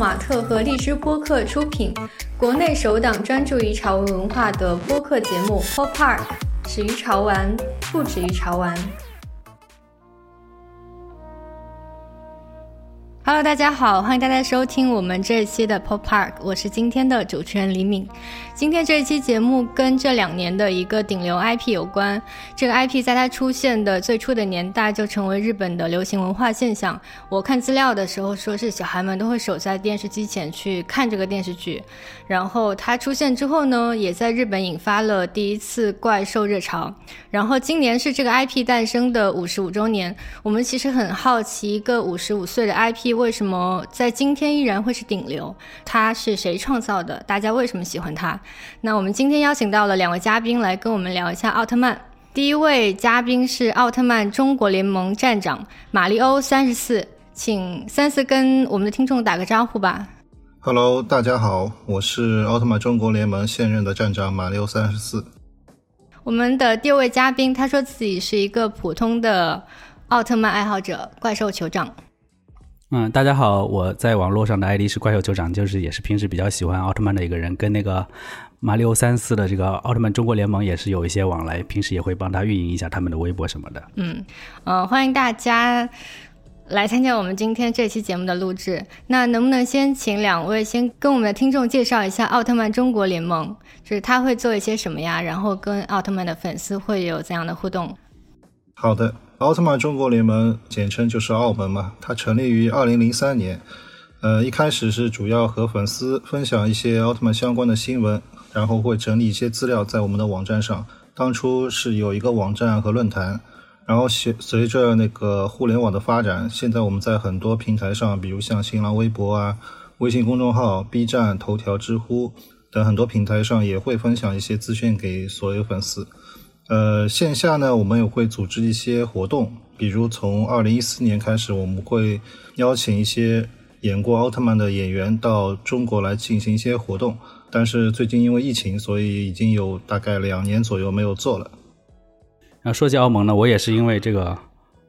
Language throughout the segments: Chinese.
马特和荔枝播客出品，国内首档专注于潮文文化的播客节目《Pop Park》，始于潮玩，不止于潮玩。Hello，大家好，欢迎大家收听我们这一期的 Pop Park，我是今天的主持人李敏。今天这一期节目跟这两年的一个顶流 IP 有关。这个 IP 在它出现的最初的年代就成为日本的流行文化现象。我看资料的时候说是小孩们都会守在电视机前去看这个电视剧。然后它出现之后呢，也在日本引发了第一次怪兽热潮。然后今年是这个 IP 诞生的五十五周年。我们其实很好奇，一个五十五岁的 IP 为什么在今天依然会是顶流？它是谁创造的？大家为什么喜欢它？那我们今天邀请到了两位嘉宾来跟我们聊一下奥特曼。第一位嘉宾是奥特曼中国联盟站长马里欧三十四，请三四跟我们的听众打个招呼吧。Hello，大家好，我是奥特曼中国联盟现任的站长马里欧三十四。我们的第二位嘉宾他说自己是一个普通的奥特曼爱好者，怪兽酋长。嗯，大家好，我在网络上的 ID 是怪兽酋长，就是也是平时比较喜欢奥特曼的一个人，跟那个马里奥三四的这个奥特曼中国联盟也是有一些往来，平时也会帮他运营一下他们的微博什么的。嗯，呃，欢迎大家来参加我们今天这期节目的录制。那能不能先请两位先跟我们的听众介绍一下奥特曼中国联盟，就是他会做一些什么呀？然后跟奥特曼的粉丝会有怎样的互动？好的。奥特曼中国联盟简称就是澳门嘛，它成立于二零零三年，呃，一开始是主要和粉丝分享一些奥特曼相关的新闻，然后会整理一些资料在我们的网站上。当初是有一个网站和论坛，然后随随着那个互联网的发展，现在我们在很多平台上，比如像新浪微博啊、微信公众号、B 站、头条、知乎等很多平台上也会分享一些资讯给所有粉丝。呃，线下呢，我们也会组织一些活动，比如从二零一四年开始，我们会邀请一些演过奥特曼的演员到中国来进行一些活动。但是最近因为疫情，所以已经有大概两年左右没有做了。那说起澳蒙呢，我也是因为这个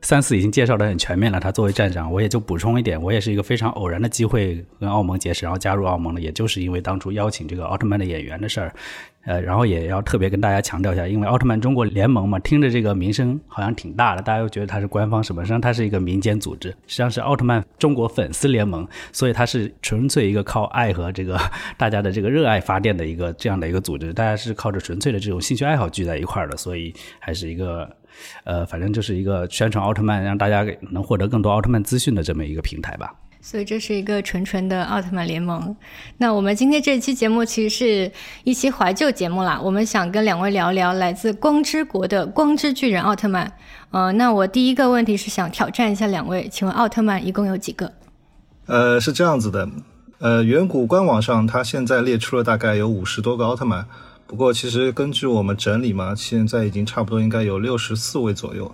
三四已经介绍的很全面了，他作为站长，我也就补充一点，我也是一个非常偶然的机会跟澳门结识，然后加入澳门的，也就是因为当初邀请这个奥特曼的演员的事儿。呃，然后也要特别跟大家强调一下，因为奥特曼中国联盟嘛，听着这个名声好像挺大的，大家又觉得它是官方什么，实际上它是一个民间组织，实际上是奥特曼中国粉丝联盟，所以它是纯粹一个靠爱和这个大家的这个热爱发电的一个这样的一个组织，大家是靠着纯粹的这种兴趣爱好聚在一块儿的，所以还是一个呃，反正就是一个宣传奥特曼，让大家能获得更多奥特曼资讯的这么一个平台吧。所以这是一个纯纯的奥特曼联盟。那我们今天这期节目其实是一期怀旧节目啦。我们想跟两位聊聊来自光之国的光之巨人奥特曼。呃，那我第一个问题是想挑战一下两位，请问奥特曼一共有几个？呃，是这样子的。呃，远古官网上它现在列出了大概有五十多个奥特曼。不过其实根据我们整理嘛，现在已经差不多应该有六十四位左右。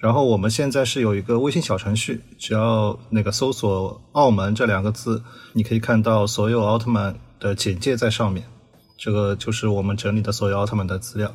然后我们现在是有一个微信小程序，只要那个搜索“澳门”这两个字，你可以看到所有奥特曼的简介在上面。这个就是我们整理的所有奥特曼的资料。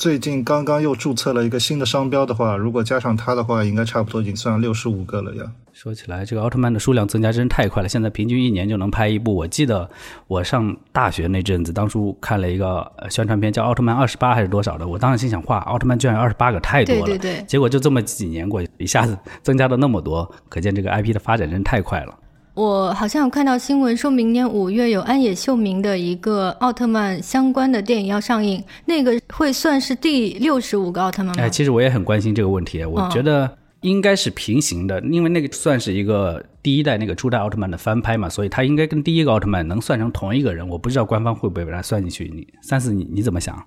最近刚刚又注册了一个新的商标的话，如果加上它的话，应该差不多已经算六十五个了呀。说起来，这个奥特曼的数量增加真是太快了。现在平均一年就能拍一部。我记得我上大学那阵子，当初看了一个宣传片，叫《奥特曼二十八》还是多少的。我当时心想，哇，奥特曼居然有二十八个，太多了。对对对。结果就这么几年过去，一下子增加了那么多，可见这个 IP 的发展真是太快了。我好像有看到新闻说，明年五月有安野秀明的一个奥特曼相关的电影要上映，那个会算是第六十五个奥特曼吗？哎，其实我也很关心这个问题，我觉得应该是平行的，因为那个算是一个第一代那个初代奥特曼的翻拍嘛，所以他应该跟第一个奥特曼能算成同一个人。我不知道官方会不会把它算进去。你三四，你你怎么想？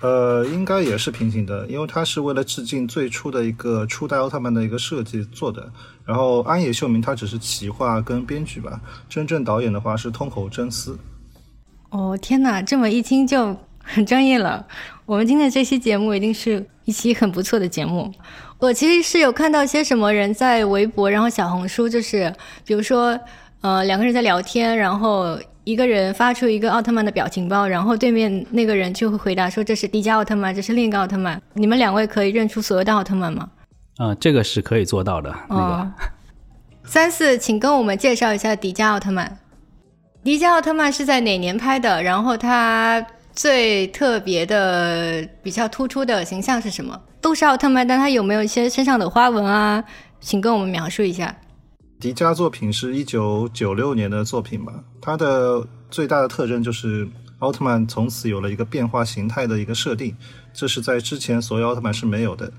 呃，应该也是平行的，因为它是为了致敬最初的一个初代奥特曼的一个设计做的。然后安野秀明他只是企划跟编剧吧，真正导演的话是通口真司。哦天哪，这么一听就很专业了。我们今天这期节目一定是一期很不错的节目。我其实是有看到些什么人在微博，然后小红书，就是比如说呃两个人在聊天，然后。一个人发出一个奥特曼的表情包，然后对面那个人就会回答说：“这是迪迦奥特曼，这是另一个奥特曼。”你们两位可以认出所有的奥特曼吗？啊，这个是可以做到的。那个，三四，请跟我们介绍一下迪迦奥特曼。迪迦奥特曼是在哪年拍的？然后他最特别的、比较突出的形象是什么？都是奥特曼，但他有没有一些身上的花纹啊？请跟我们描述一下。迪迦作品是一九九六年的作品吧？它的最大的特征就是奥特曼从此有了一个变化形态的一个设定，这是在之前所有奥特曼是没有的。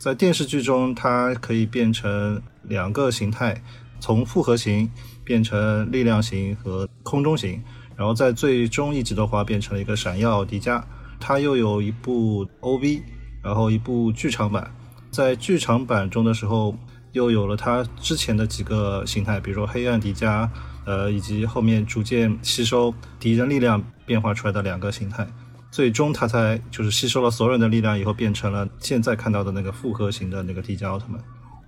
在电视剧中，它可以变成两个形态，从复合型变成力量型和空中型，然后在最终一集的话变成了一个闪耀迪迦。它又有一部 OV，然后一部剧场版。在剧场版中的时候，又有了它之前的几个形态，比如说黑暗迪迦，呃，以及后面逐渐吸收敌人力量变化出来的两个形态。最终，他才就是吸收了所有人的力量以后，变成了现在看到的那个复合型的那个迪迦奥特曼。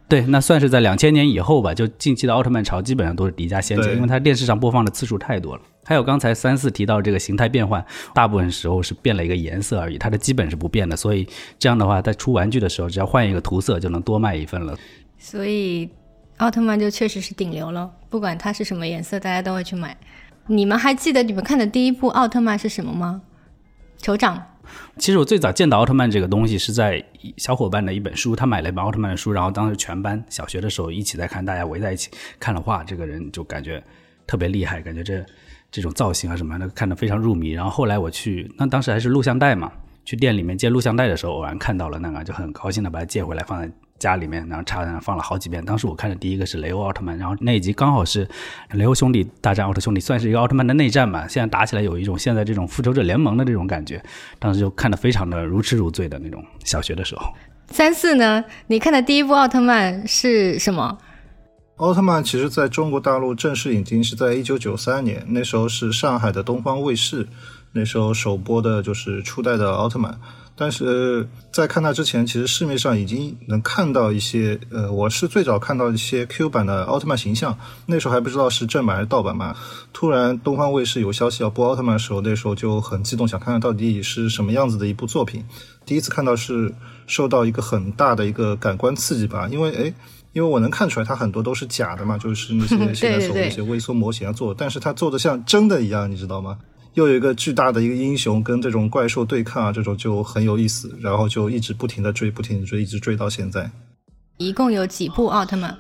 对，那算是在两千年以后吧。就近期的奥特曼潮基本上都是迪迦先解，因为它电视上播放的次数太多了。还有刚才三四提到这个形态变换，大部分时候是变了一个颜色而已，它的基本是不变的。所以这样的话，在出玩具的时候，只要换一个涂色就能多卖一份了。所以奥特曼就确实是顶流了，不管它是什么颜色，大家都会去买。你们还记得你们看的第一部奥特曼是什么吗？酋长，其实我最早见到奥特曼这个东西是在小伙伴的一本书，他买了一本奥特曼的书，然后当时全班小学的时候一起在看，大家围在一起看了画，这个人就感觉特别厉害，感觉这这种造型啊什么的看得非常入迷。然后后来我去，那当时还是录像带嘛，去店里面借录像带的时候，偶然看到了那个，就很高兴的把它借回来放在。家里面，然后插在那放了好几遍。当时我看的第一个是雷欧奥特曼，然后那一集刚好是雷欧兄弟大战奥特兄弟，算是一个奥特曼的内战吧。现在打起来有一种现在这种复仇者联盟的这种感觉。当时就看得非常的如痴如醉的那种。小学的时候，三四呢？你看的第一部奥特曼是什么？奥特曼其实在中国大陆正式引进是在一九九三年，那时候是上海的东方卫视，那时候首播的就是初代的奥特曼。但是在看它之前，其实市面上已经能看到一些，呃，我是最早看到一些 Q 版的奥特曼形象，那时候还不知道是正版还是盗版嘛。突然东方卫视有消息要播奥特曼的时候，那时候就很激动，想看看到底是什么样子的一部作品。第一次看到是受到一个很大的一个感官刺激吧，因为诶，因为我能看出来它很多都是假的嘛，就是那些 现在所谓一些微缩模型啊做，但是它做的像真的一样，你知道吗？又有一个巨大的一个英雄跟这种怪兽对抗啊，这种就很有意思，然后就一直不停的追，不停的追，一直追到现在。一共有几部奥特曼？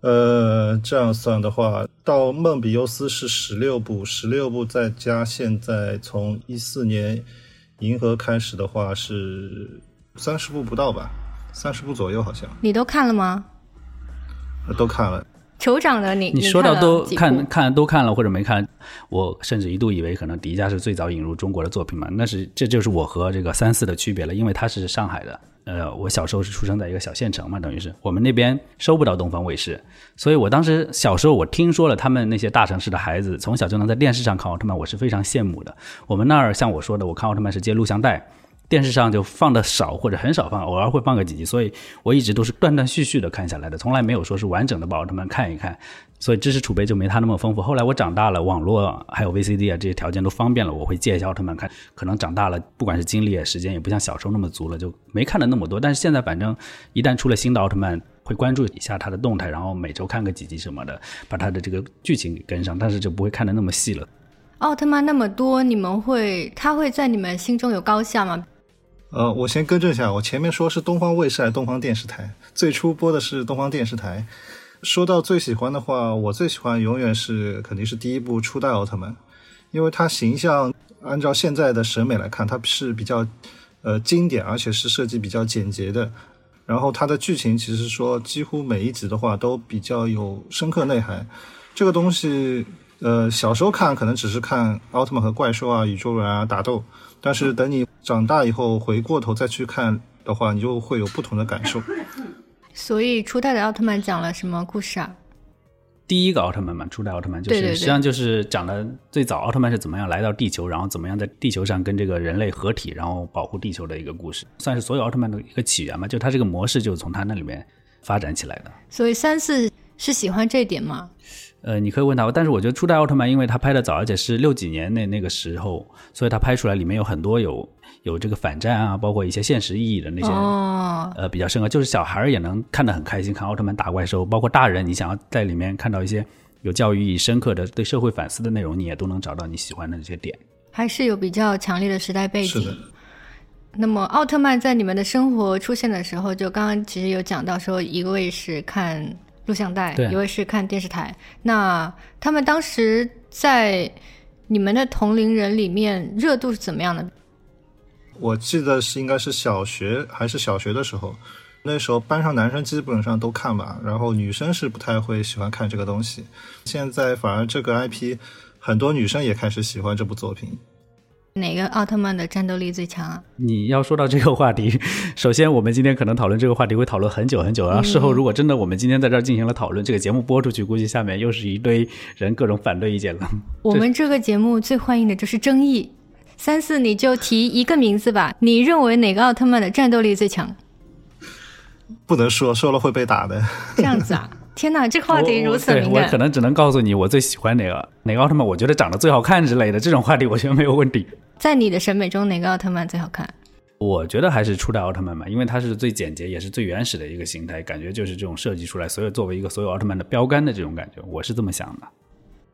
呃，这样算的话，到梦比优斯是十六部，十六部再加现在从一四年银河开始的话是三十部不到吧，三十部左右好像。你都看了吗？都看了。酋长的你，你说到都看看都看了或者没看，我甚至一度以为可能迪迦是最早引入中国的作品嘛，那是这就是我和这个三四的区别了，因为他是上海的，呃，我小时候是出生在一个小县城嘛，等于是我们那边收不到东方卫视，所以我当时小时候我听说了他们那些大城市的孩子从小就能在电视上看奥特曼，我是非常羡慕的。我们那儿像我说的，我看奥特曼是接录像带。电视上就放的少或者很少放，偶尔会放个几集，所以我一直都是断断续续的看下来的，从来没有说是完整的把奥特曼看一看，所以知识储备就没他那么丰富。后来我长大了，网络还有 VCD 啊这些条件都方便了，我会借一下奥特曼看。可能长大了，不管是精力啊时间也不像小时候那么足了，就没看的那么多。但是现在反正一旦出了新的奥特曼，会关注一下他的动态，然后每周看个几集什么的，把他的这个剧情给跟上，但是就不会看的那么细了。奥特曼那么多，你们会他会在你们心中有高下吗？呃，我先更正一下，我前面说是东方卫视还是东方电视台？最初播的是东方电视台。说到最喜欢的话，我最喜欢永远是肯定是第一部初代奥特曼，因为它形象按照现在的审美来看，它是比较呃经典，而且是设计比较简洁的。然后它的剧情其实说几乎每一集的话都比较有深刻内涵。这个东西呃小时候看可能只是看奥特曼和怪兽啊、宇宙人啊打斗。但是等你长大以后回过头再去看的话，你就会有不同的感受。所以初代的奥特曼讲了什么故事啊？第一个奥特曼嘛，初代奥特曼就是实际上就是讲的最早奥特曼是怎么样来到地球，然后怎么样在地球上跟这个人类合体，然后保护地球的一个故事，算是所有奥特曼的一个起源嘛。就它这个模式就是从它那里面发展起来的。所以三四是喜欢这点吗？呃，你可以问他，但是我觉得初代奥特曼，因为他拍的早，而且是六几年那那个时候，所以他拍出来里面有很多有有这个反战啊，包括一些现实意义的那些，哦，呃，比较深刻，就是小孩儿也能看得很开心，看奥特曼打怪兽，包括大人，你想要在里面看到一些有教育意义、深刻的对社会反思的内容，你也都能找到你喜欢的那些点。还是有比较强烈的时代背景。是的，那么奥特曼在你们的生活出现的时候，就刚刚其实有讲到说，一位是看录像带，一位是看电视台。那他们当时在你们的同龄人里面热度是怎么样的？我记得是应该是小学还是小学的时候，那时候班上男生基本上都看吧，然后女生是不太会喜欢看这个东西。现在反而这个 IP，很多女生也开始喜欢这部作品。哪个奥特曼的战斗力最强啊？你要说到这个话题，首先我们今天可能讨论这个话题会讨论很久很久，然后事后如果真的我们今天在这儿进行了讨论，这个节目播出去，估计下面又是一堆人各种反对意见了。我们这个节目最欢迎的就是争议。三四，你就提一个名字吧，你认为哪个奥特曼的战斗力最强？不能说，说了会被打的。这样子啊？天哪，这个话题如此敏感对我可。能只能告诉你我最喜欢哪个哪个奥特曼，我觉得长得最好看之类的这种话题，我觉得没有问题。在你的审美中，哪个奥特曼最好看？我觉得还是初代奥特曼吧，因为它是最简洁，也是最原始的一个形态，感觉就是这种设计出来，所有作为一个所有奥特曼的标杆的这种感觉，我是这么想的。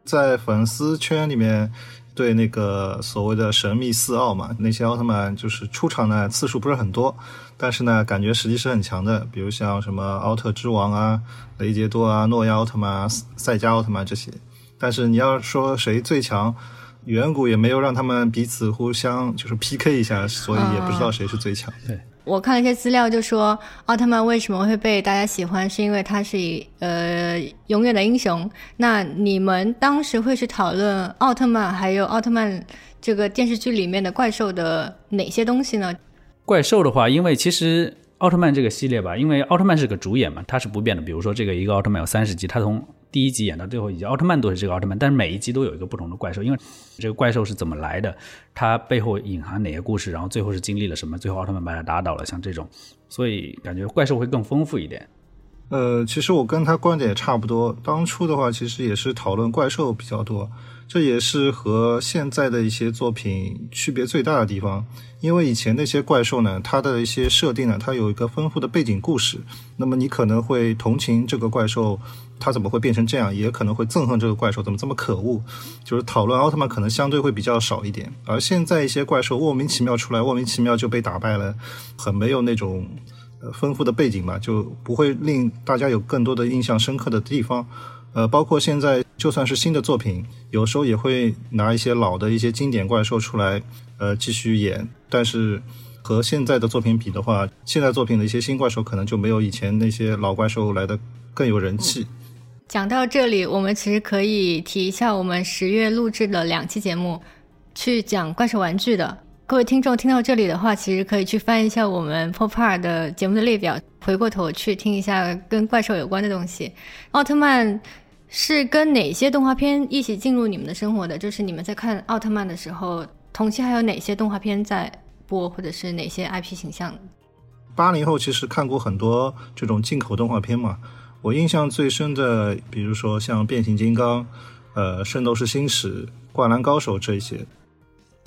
在粉丝圈里面，对那个所谓的神秘四奥嘛，那些奥特曼就是出场的次数不是很多，但是呢，感觉实力是很强的。比如像什么奥特之王啊、雷杰多啊、诺亚奥特曼啊、赛迦奥特曼这些。但是你要说谁最强，远古也没有让他们彼此互相就是 PK 一下，所以也不知道谁是最强。对我看了一些资料，就说奥特曼为什么会被大家喜欢，是因为他是以呃永远的英雄。那你们当时会去讨论奥特曼，还有奥特曼这个电视剧里面的怪兽的哪些东西呢？怪兽的话，因为其实奥特曼这个系列吧，因为奥特曼是个主演嘛，它是不变的。比如说这个一个奥特曼有三十集，它从第一集演到最后一集，奥特曼都是这个奥特曼，但是每一集都有一个不同的怪兽，因为这个怪兽是怎么来的，它背后隐含哪些故事，然后最后是经历了什么，最后奥特曼把它打倒了，像这种，所以感觉怪兽会更丰富一点。呃，其实我跟他观点也差不多。当初的话，其实也是讨论怪兽比较多，这也是和现在的一些作品区别最大的地方。因为以前那些怪兽呢，它的一些设定呢，它有一个丰富的背景故事，那么你可能会同情这个怪兽，它怎么会变成这样，也可能会憎恨这个怪兽怎么这么可恶。就是讨论奥特曼可能相对会比较少一点，而现在一些怪兽莫名其妙出来，莫名其妙就被打败了，很没有那种。呃，丰富的背景吧，就不会令大家有更多的印象深刻的地方。呃，包括现在就算是新的作品，有时候也会拿一些老的一些经典怪兽出来，呃，继续演。但是和现在的作品比的话，现在作品的一些新怪兽可能就没有以前那些老怪兽来的更有人气。讲到这里，我们其实可以提一下我们十月录制的两期节目，去讲怪兽玩具的。各位听众听到这里的话，其实可以去翻一下我们 Popar 的节目的列表，回过头去听一下跟怪兽有关的东西。奥特曼是跟哪些动画片一起进入你们的生活的？就是你们在看奥特曼的时候，同期还有哪些动画片在播，或者是哪些 IP 形象？八零后其实看过很多这种进口动画片嘛，我印象最深的，比如说像变形金刚、呃，圣斗士星矢、灌篮高手这一些。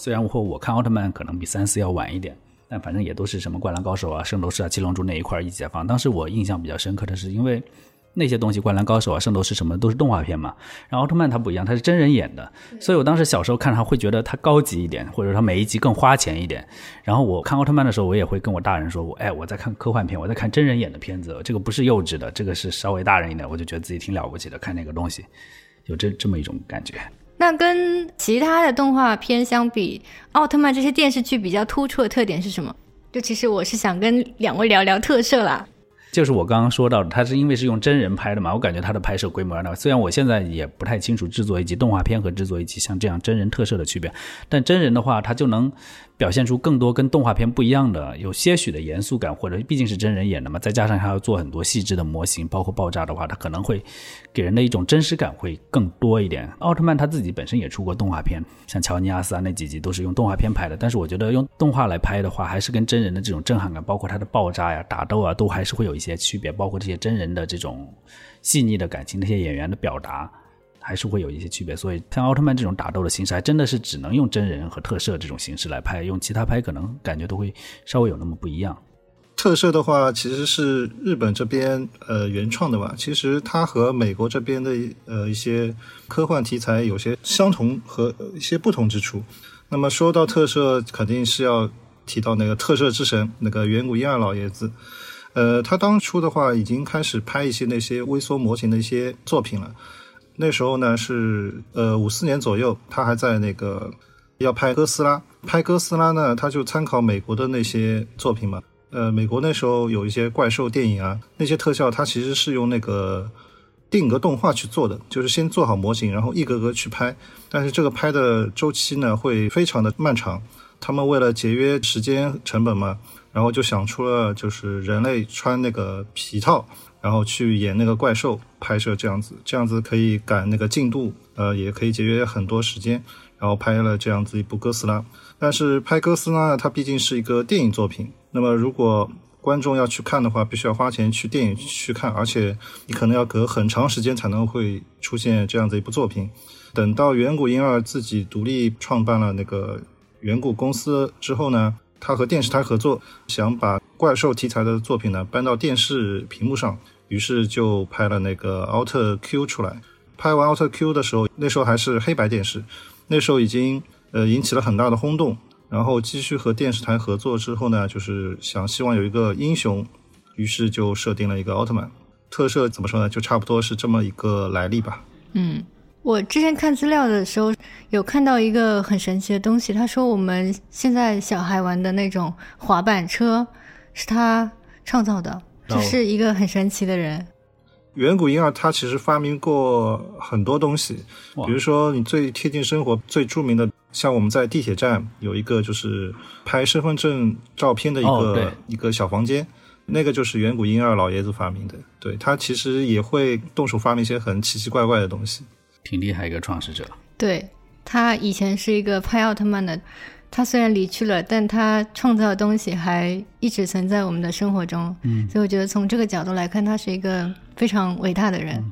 虽然我我看奥特曼可能比三四要晚一点，但反正也都是什么灌篮高手啊、圣斗士啊、七龙珠那一块儿一起在放。当时我印象比较深刻的是，因为那些东西，灌篮高手啊、圣斗士什么都是动画片嘛，然后奥特曼它不一样，它是真人演的，所以我当时小时候看它会觉得它高级一点，或者说它每一集更花钱一点。然后我看奥特曼的时候，我也会跟我大人说，我哎我在看科幻片，我在看真人演的片子，这个不是幼稚的，这个是稍微大人一点，我就觉得自己挺了不起的，看那个东西，有这这么一种感觉。那跟其他的动画片相比，奥特曼这些电视剧比较突出的特点是什么？就其实我是想跟两位聊聊特摄啦。就是我刚刚说到的，它是因为是用真人拍的嘛，我感觉它的拍摄规模呢。虽然我现在也不太清楚制作以及动画片和制作以及像这样真人特摄的区别，但真人的话，它就能表现出更多跟动画片不一样的，有些许的严肃感，或者毕竟是真人演的嘛，再加上还要做很多细致的模型，包括爆炸的话，它可能会给人的一种真实感会更多一点。奥特曼他自己本身也出过动画片，像乔尼亚斯啊那几集都是用动画片拍的，但是我觉得用动画来拍的话，还是跟真人的这种震撼感，包括它的爆炸呀、打斗啊，都还是会有一些区别，包括这些真人的这种细腻的感情，那些演员的表达，还是会有一些区别。所以像奥特曼这种打斗的形式，还真的是只能用真人和特摄这种形式来拍，用其他拍可能感觉都会稍微有那么不一样。特摄的话，其实是日本这边呃原创的吧。其实它和美国这边的呃一些科幻题材有些相同和一些不同之处。那么说到特摄，肯定是要提到那个特摄之神那个远古婴二老爷子。呃，他当初的话已经开始拍一些那些微缩模型的一些作品了。那时候呢是呃五四年左右，他还在那个要拍哥斯拉。拍哥斯拉呢，他就参考美国的那些作品嘛。呃，美国那时候有一些怪兽电影啊，那些特效它其实是用那个定格动画去做的，就是先做好模型，然后一格格去拍。但是这个拍的周期呢会非常的漫长，他们为了节约时间成本嘛，然后就想出了就是人类穿那个皮套，然后去演那个怪兽拍摄这样子，这样子可以赶那个进度，呃，也可以节约很多时间，然后拍了这样子一部哥斯拉。但是拍哥斯拉，它毕竟是一个电影作品。那么，如果观众要去看的话，必须要花钱去电影去看，而且你可能要隔很长时间才能会出现这样子一部作品。等到远古婴儿自己独立创办了那个远古公司之后呢，他和电视台合作，想把怪兽题材的作品呢搬到电视屏幕上，于是就拍了那个奥特 Q 出来。拍完奥特 Q 的时候，那时候还是黑白电视，那时候已经呃引起了很大的轰动。然后继续和电视台合作之后呢，就是想希望有一个英雄，于是就设定了一个奥特曼特摄。怎么说呢？就差不多是这么一个来历吧。嗯，我之前看资料的时候有看到一个很神奇的东西，他说我们现在小孩玩的那种滑板车是他创造的，这是一个很神奇的人。远古婴儿他其实发明过很多东西，比如说你最贴近生活、最著名的。像我们在地铁站有一个就是拍身份证照片的一个一个小房间，那个就是远古婴儿老爷子发明的。对他其实也会动手发明一些很奇奇怪怪的东西，挺厉害一个创始者。对他以前是一个拍奥特曼的，他虽然离去了，但他创造的东西还一直存在我们的生活中。嗯，所以我觉得从这个角度来看，他是一个非常伟大的人。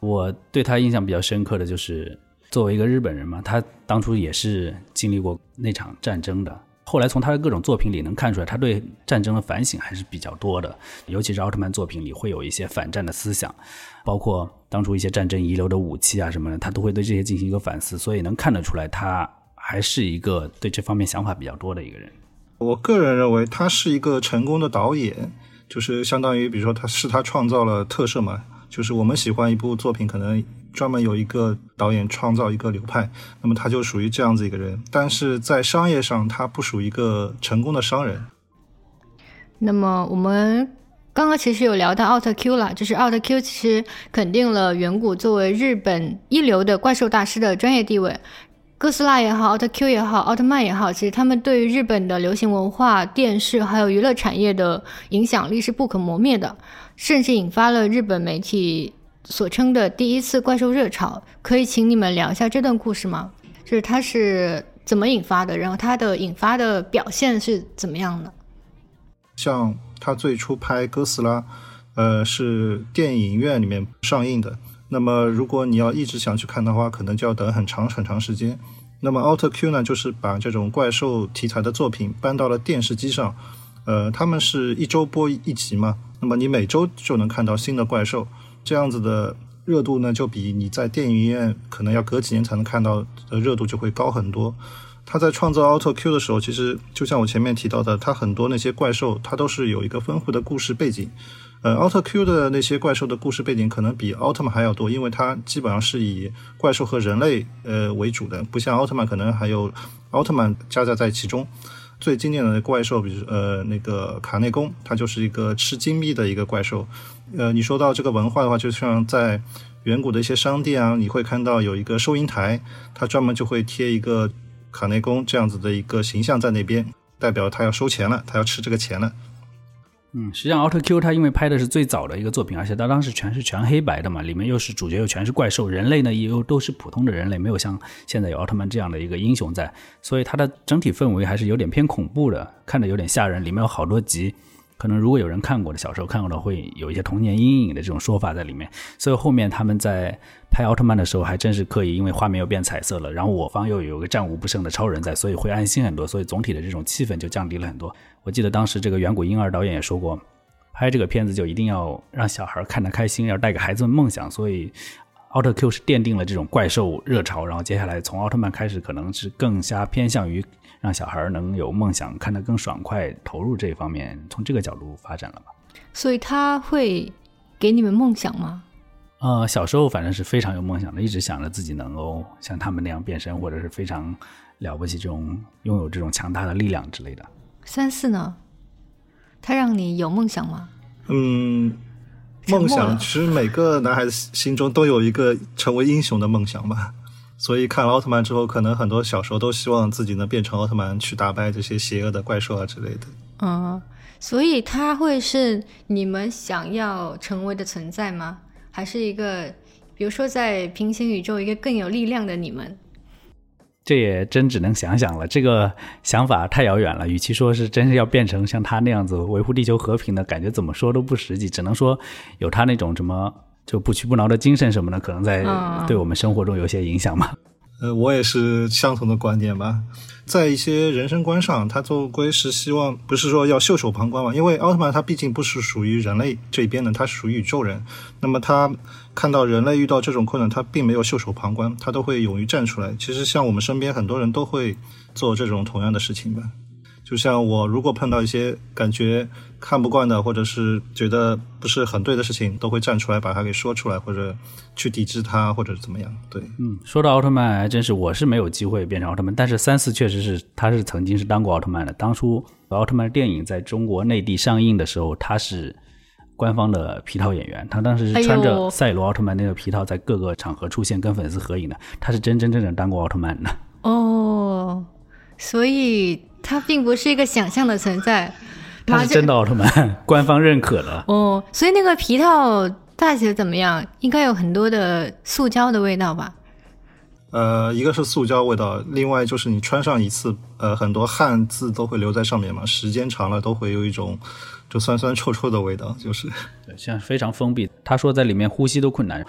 我对他印象比较深刻的就是。作为一个日本人嘛，他当初也是经历过那场战争的。后来从他的各种作品里能看出来，他对战争的反省还是比较多的。尤其是奥特曼作品里会有一些反战的思想，包括当初一些战争遗留的武器啊什么的，他都会对这些进行一个反思。所以能看得出来，他还是一个对这方面想法比较多的一个人。我个人认为，他是一个成功的导演，就是相当于，比如说他是他创造了特色嘛，就是我们喜欢一部作品，可能。专门有一个导演创造一个流派，那么他就属于这样子一个人，但是在商业上他不属于一个成功的商人。那么我们刚刚其实有聊到奥特 Q 了，就是奥特 Q 其实肯定了远古作为日本一流的怪兽大师的专业地位。哥斯拉也好，奥特 Q 也好，奥特曼也好，其实他们对于日本的流行文化、电视还有娱乐产业的影响力是不可磨灭的，甚至引发了日本媒体。所称的第一次怪兽热潮，可以请你们聊一下这段故事吗？就是它是怎么引发的，然后它的引发的表现是怎么样的？像他最初拍哥斯拉，呃，是电影院里面上映的。那么如果你要一直想去看的话，可能就要等很长很长时间。那么奥特 Q 呢，就是把这种怪兽题材的作品搬到了电视机上，呃，他们是一周播一集嘛，那么你每周就能看到新的怪兽。这样子的热度呢，就比你在电影院可能要隔几年才能看到的热度就会高很多。他在创造奥特 Q 的时候，其实就像我前面提到的，他很多那些怪兽，它都是有一个丰富的故事背景。呃，奥特 Q 的那些怪兽的故事背景可能比奥特曼还要多，因为它基本上是以怪兽和人类呃为主的，不像奥特曼可能还有奥特曼夹杂在其中。最经典的怪兽，比如呃那个卡内公，它就是一个吃金币的一个怪兽。呃，你说到这个文化的话，就像在远古的一些商店啊，你会看到有一个收银台，它专门就会贴一个卡内公这样子的一个形象在那边，代表他要收钱了，他要吃这个钱了。嗯，实际上奥特 Q 它因为拍的是最早的一个作品，而且它当时全是全黑白的嘛，里面又是主角又全是怪兽，人类呢又都是普通的人类，没有像现在有奥特曼这样的一个英雄在，所以它的整体氛围还是有点偏恐怖的，看着有点吓人。里面有好多集。可能如果有人看过的，小时候看过的，会有一些童年阴影的这种说法在里面。所以后面他们在拍奥特曼的时候，还真是刻意，因为画面又变彩色了，然后我方又有个战无不胜的超人在，所以会安心很多，所以总体的这种气氛就降低了很多。我记得当时这个远古婴儿导演也说过，拍这个片子就一定要让小孩看得开心，要带给孩子们梦想，所以。奥特 Q 是奠定了这种怪兽热潮，然后接下来从奥特曼开始，可能是更加偏向于让小孩能有梦想，看得更爽快，投入这一方面，从这个角度发展了吧。所以他会给你们梦想吗？呃，小时候反正是非常有梦想的，一直想着自己能够像他们那样变身，或者是非常了不起这种拥有这种强大的力量之类的。三四呢？他让你有梦想吗？嗯。梦想其实每个男孩子心中都有一个成为英雄的梦想吧，所以看了奥特曼之后，可能很多小时候都希望自己能变成奥特曼，去打败这些邪恶的怪兽啊之类的。嗯，所以他会是你们想要成为的存在吗？还是一个，比如说在平行宇宙一个更有力量的你们？这也真只能想想了，这个想法太遥远了。与其说是真是要变成像他那样子维护地球和平的感觉，怎么说都不实际。只能说有他那种什么就不屈不挠的精神什么的，可能在对我们生活中有些影响嘛。呃，我也是相同的观点吧。在一些人生观上，他总归是希望不是说要袖手旁观嘛，因为奥特曼他毕竟不是属于人类这边的，他是属于宇宙人。那么他看到人类遇到这种困难，他并没有袖手旁观，他都会勇于站出来。其实像我们身边很多人都会做这种同样的事情吧。就像我如果碰到一些感觉看不惯的，或者是觉得不是很对的事情，都会站出来把它给说出来，或者去抵制它，或者怎么样。对，嗯，说到奥特曼，还真是我是没有机会变成奥特曼，但是三四确实是他是曾经是当过奥特曼的。当初奥特曼电影在中国内地上映的时候，他是官方的皮套演员，他当时是穿着赛罗奥特曼那个皮套，在各个场合出现跟粉丝合影的，他是真真正正当过奥特曼的。哦，所以。他并不是一个想象的存在，它是真的奥特曼，官方认可的。哦，所以那个皮套大写怎么样？应该有很多的塑胶的味道吧？呃，一个是塑胶味道，另外就是你穿上一次，呃，很多汗渍都会留在上面嘛，时间长了都会有一种就酸酸臭臭的味道，就是，对，像非常封闭。他说在里面呼吸都困难。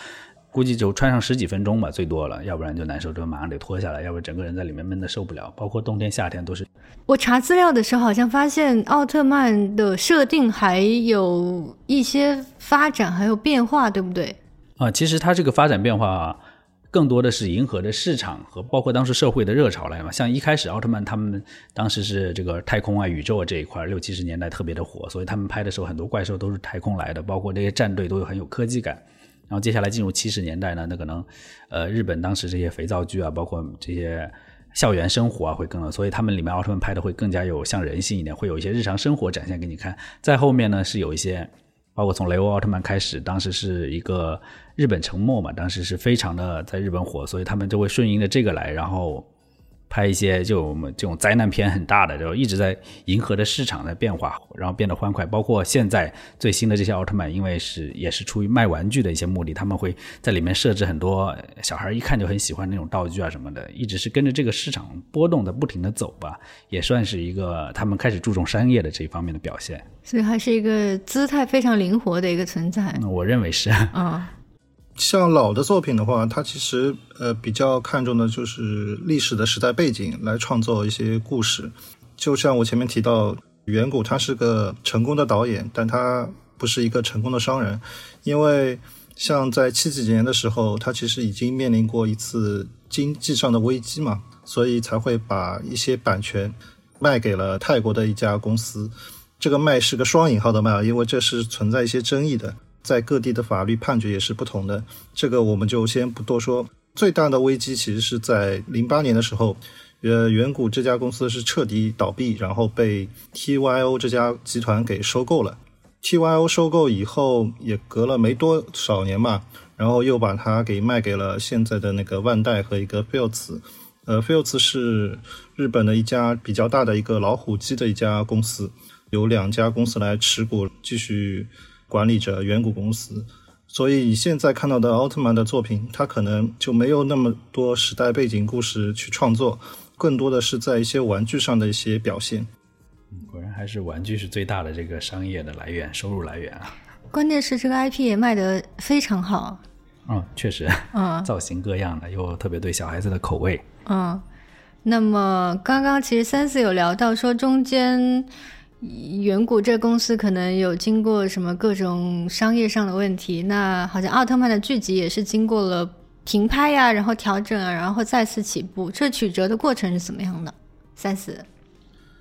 估计就穿上十几分钟吧，最多了，要不然就难受，就马上得脱下来，要不然整个人在里面闷得受不了。包括冬天、夏天都是。我查资料的时候，好像发现奥特曼的设定还有一些发展，还有变化，对不对？啊，其实它这个发展变化啊更多的是迎合的市场和包括当时社会的热潮来嘛。像一开始奥特曼他们当时是这个太空啊、宇宙啊这一块，六七十年代特别的火，所以他们拍的时候很多怪兽都是太空来的，包括这些战队都有很有科技感。然后接下来进入七十年代呢，那可能，呃，日本当时这些肥皂剧啊，包括这些校园生活啊，会更，所以他们里面奥特曼拍的会更加有像人性一点，会有一些日常生活展现给你看。再后面呢，是有一些，包括从雷欧奥特曼开始，当时是一个日本沉没嘛，当时是非常的在日本火，所以他们就会顺应着这个来，然后。拍一些就我们这种灾难片很大的，就一直在迎合着市场的变化，然后变得欢快。包括现在最新的这些奥特曼，因为是也是出于卖玩具的一些目的，他们会在里面设置很多小孩一看就很喜欢那种道具啊什么的，一直是跟着这个市场波动的不停的走吧，也算是一个他们开始注重商业的这一方面的表现。所以还是一个姿态非常灵活的一个存在。我认为是啊。像老的作品的话，它其实呃比较看重的就是历史的时代背景来创作一些故事。就像我前面提到，远古他是个成功的导演，但他不是一个成功的商人，因为像在七几年的时候，他其实已经面临过一次经济上的危机嘛，所以才会把一些版权卖给了泰国的一家公司。这个卖是个双引号的卖啊，因为这是存在一些争议的。在各地的法律判决也是不同的，这个我们就先不多说。最大的危机其实是在零八年的时候，呃，远古这家公司是彻底倒闭，然后被 TYO 这家集团给收购了。TYO 收购以后也隔了没多少年嘛，然后又把它给卖给了现在的那个万代和一个 Fields。呃，Fields 是日本的一家比较大的一个老虎机的一家公司，有两家公司来持股继续。管理着远古公司，所以你现在看到的奥特曼的作品，它可能就没有那么多时代背景故事去创作，更多的是在一些玩具上的一些表现。果然还是玩具是最大的这个商业的来源、收入来源啊。关键是这个 IP 也卖得非常好。嗯，确实，嗯 造型各样的，又特别对小孩子的口味。嗯，那么刚刚其实三四有聊到说中间。远古这公司可能有经过什么各种商业上的问题，那好像奥特曼的剧集也是经过了停拍呀，然后调整啊，然后再次起步，这曲折的过程是怎么样的？三四，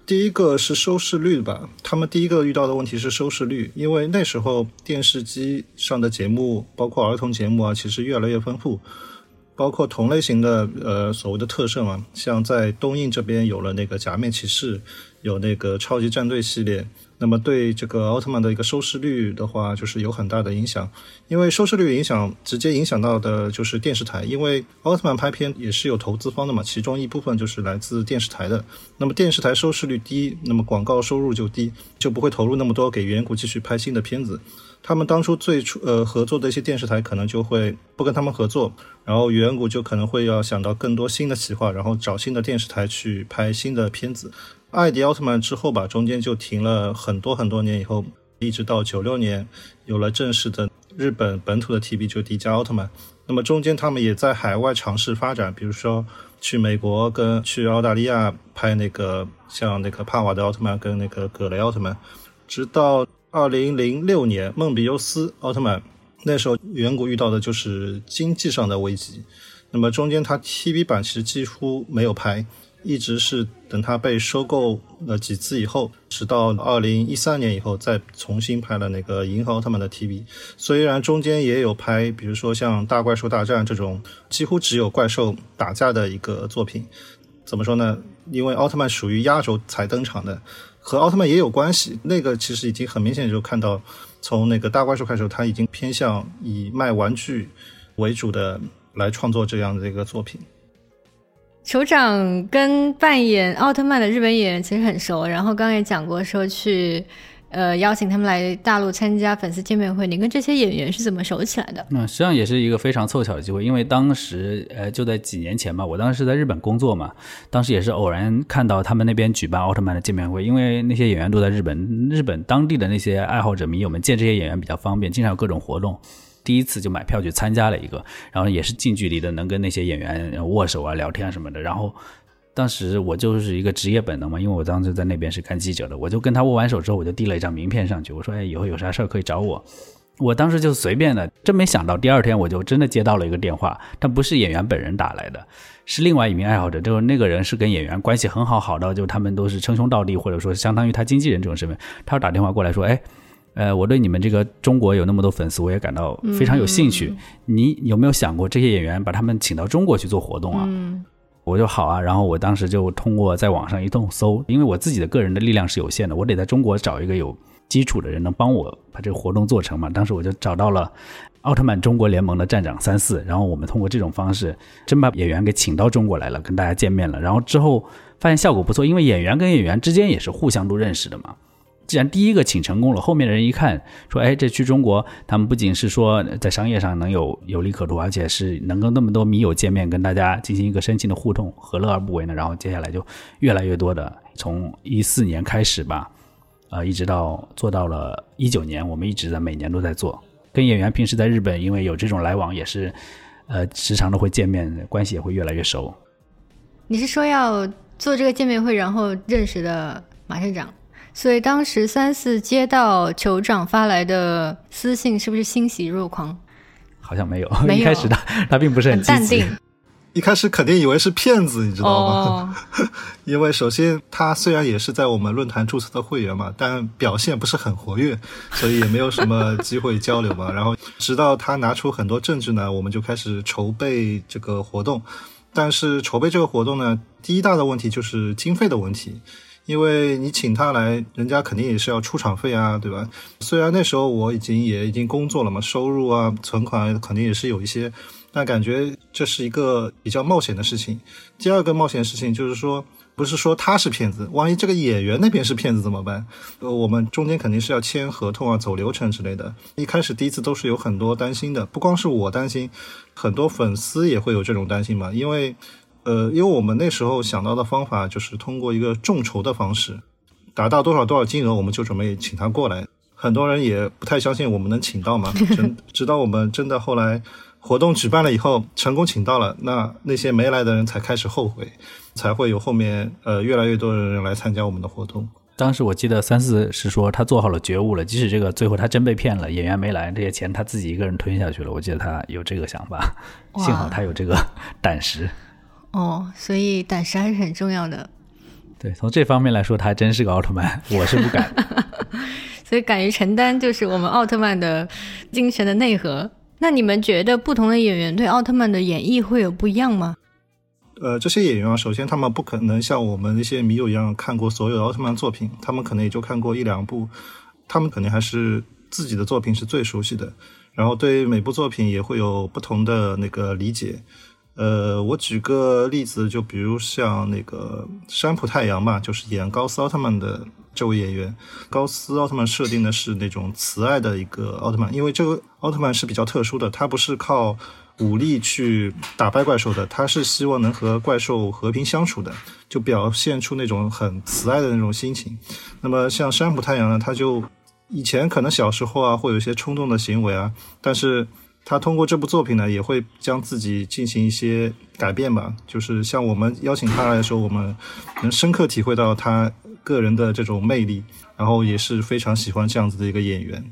第一个是收视率吧，他们第一个遇到的问题是收视率，因为那时候电视机上的节目，包括儿童节目啊，其实越来越丰富。包括同类型的呃所谓的特摄嘛，像在东映这边有了那个假面骑士，有那个超级战队系列，那么对这个奥特曼的一个收视率的话，就是有很大的影响。因为收视率影响直接影响到的就是电视台，因为奥特曼拍片也是有投资方的嘛，其中一部分就是来自电视台的。那么电视台收视率低，那么广告收入就低，就不会投入那么多给远古继续拍新的片子。他们当初最初呃合作的一些电视台可能就会不跟他们合作，然后远古就可能会要想到更多新的企划，然后找新的电视台去拍新的片子。艾迪奥特曼之后吧，中间就停了很多很多年，以后一直到九六年有了正式的日本本土的 TV 就迪迦奥特曼。那么中间他们也在海外尝试发展，比如说去美国跟去澳大利亚拍那个像那个帕瓦的奥特曼跟那个葛雷奥特曼，直到。二零零六年，梦比优斯奥特曼那时候远古遇到的就是经济上的危机。那么中间他 TV 版其实几乎没有拍，一直是等他被收购了几次以后，直到二零一三年以后再重新拍了那个银河奥特曼的 TV。虽然中间也有拍，比如说像大怪兽大战这种几乎只有怪兽打架的一个作品，怎么说呢？因为奥特曼属于压轴才登场的。和奥特曼也有关系，那个其实已经很明显就看到，从那个大怪兽开始，他已经偏向以卖玩具为主的来创作这样的一个作品。酋长跟扮演奥特曼的日本演员其实很熟，然后刚刚也讲过说去。呃，邀请他们来大陆参加粉丝见面会，你跟这些演员是怎么熟起来的？嗯实际上也是一个非常凑巧的机会，因为当时呃就在几年前吧，我当时是在日本工作嘛，当时也是偶然看到他们那边举办奥特曼的见面会，因为那些演员都在日本，日本当地的那些爱好者迷友们见这些演员比较方便，经常有各种活动，第一次就买票去参加了一个，然后也是近距离的能跟那些演员握手啊、聊天什么的，然后。当时我就是一个职业本能嘛，因为我当时在那边是干记者的，我就跟他握完手之后，我就递了一张名片上去，我说：“哎，以后有啥事儿可以找我。”我当时就随便的，真没想到第二天我就真的接到了一个电话，但不是演员本人打来的，是另外一名爱好者，就是那个人是跟演员关系很好，好到就他们都是称兄道弟，或者说相当于他经纪人这种身份。他打电话过来说：“哎，呃，我对你们这个中国有那么多粉丝，我也感到非常有兴趣。你有没有想过这些演员把他们请到中国去做活动啊？”我就好啊，然后我当时就通过在网上一通搜，因为我自己的个人的力量是有限的，我得在中国找一个有基础的人能帮我把这个活动做成嘛。当时我就找到了奥特曼中国联盟的站长三四，然后我们通过这种方式真把演员给请到中国来了，跟大家见面了。然后之后发现效果不错，因为演员跟演员之间也是互相都认识的嘛。既然第一个请成功了，后面的人一看说：“哎，这去中国，他们不仅是说在商业上能有有利可图，而且是能跟那么多迷友见面，跟大家进行一个深情的互动，何乐而不为呢？”然后接下来就越来越多的，从一四年开始吧，呃，一直到做到了一九年，我们一直在每年都在做。跟演员平时在日本，因为有这种来往，也是呃时常的会见面，关系也会越来越熟。你是说要做这个见面会，然后认识的马社长？所以当时三四接到酋长发来的私信，是不是欣喜若狂？好像没有，一开始他他并不是很淡定。一开始肯定以为是骗子，你知道吗？因为首先他虽然也是在我们论坛注册的会员嘛，但表现不是很活跃，所以也没有什么机会交流嘛。然后直到他拿出很多证据呢，我们就开始筹备这个活动。但是筹备这个活动呢，第一大的问题就是经费的问题。因为你请他来，人家肯定也是要出场费啊，对吧？虽然那时候我已经也已经工作了嘛，收入啊、存款肯定也是有一些，但感觉这是一个比较冒险的事情。第二个冒险事情就是说，不是说他是骗子，万一这个演员那边是骗子怎么办？呃，我们中间肯定是要签合同啊、走流程之类的。一开始第一次都是有很多担心的，不光是我担心，很多粉丝也会有这种担心嘛，因为。呃，因为我们那时候想到的方法就是通过一个众筹的方式，达到多少多少金额，我们就准备请他过来。很多人也不太相信我们能请到嘛，直 直到我们真的后来活动举办了以后，成功请到了，那那些没来的人才开始后悔，才会有后面呃越来越多的人来参加我们的活动。当时我记得三四是说他做好了觉悟了，即使这个最后他真被骗了，演员没来，这些钱他自己一个人吞下去了。我记得他有这个想法，幸好他有这个 胆识。哦，所以胆识还是很重要的。对，从这方面来说，他还真是个奥特曼，我是不敢。所以，敢于承担就是我们奥特曼的精神的内核。那你们觉得不同的演员对奥特曼的演绎会有不一样吗？呃，这些演员啊，首先他们不可能像我们那些迷友一样看过所有奥特曼作品，他们可能也就看过一两部，他们肯定还是自己的作品是最熟悉的，然后对每部作品也会有不同的那个理解。呃，我举个例子，就比如像那个山浦太阳吧，就是演高斯奥特曼的。这位演员，高斯奥特曼设定的是那种慈爱的一个奥特曼，因为这个奥特曼是比较特殊的，他不是靠武力去打败怪兽的，他是希望能和怪兽和平相处的，就表现出那种很慈爱的那种心情。那么像山浦太阳呢，他就以前可能小时候啊会有一些冲动的行为啊，但是他通过这部作品呢，也会将自己进行一些改变吧。就是像我们邀请他来的时候，我们能深刻体会到他。个人的这种魅力，然后也是非常喜欢这样子的一个演员。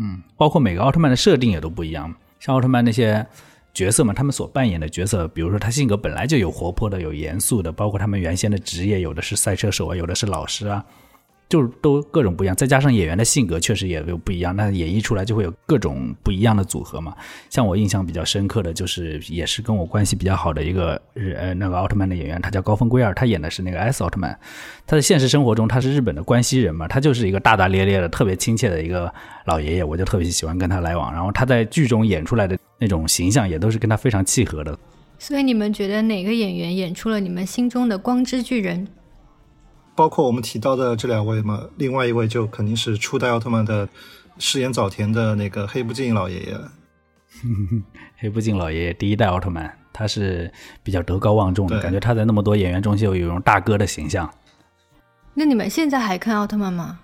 嗯，包括每个奥特曼的设定也都不一样。像奥特曼那些角色嘛，他们所扮演的角色，比如说他性格本来就有活泼的，有严肃的，包括他们原先的职业，有的是赛车手啊，有的是老师啊。就都各种不一样，再加上演员的性格确实也有不一样，那演绎出来就会有各种不一样的组合嘛。像我印象比较深刻的就是，也是跟我关系比较好的一个日呃那个奥特曼的演员，他叫高峰圭二，他演的是那个 S 奥特曼。他在现实生活中他是日本的关西人嘛，他就是一个大大咧咧的、特别亲切的一个老爷爷，我就特别喜欢跟他来往。然后他在剧中演出来的那种形象也都是跟他非常契合的。所以你们觉得哪个演员演出了你们心中的光之巨人？包括我们提到的这两位嘛，另外一位就肯定是初代奥特曼的饰演早田的那个黑不进老爷爷。黑不进老爷爷，第一代奥特曼，他是比较德高望重的，感觉他在那么多演员中就有一种大哥的形象。那你们现在还看奥特曼吗？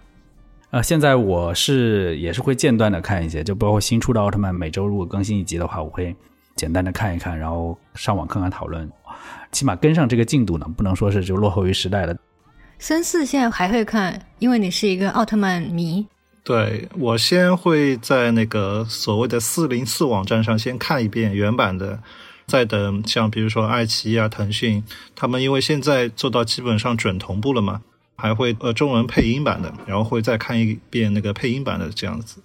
呃，现在我是也是会间断的看一些，就包括新出的奥特曼，每周如果更新一集的话，我会简单的看一看，然后上网看看讨论，起码跟上这个进度呢，不能说是就落后于时代了。三四现在还会看，因为你是一个奥特曼迷。对我先会在那个所谓的四零四网站上先看一遍原版的，再等像比如说爱奇艺啊、腾讯，他们因为现在做到基本上准同步了嘛，还会呃中文配音版的，然后会再看一遍那个配音版的这样子。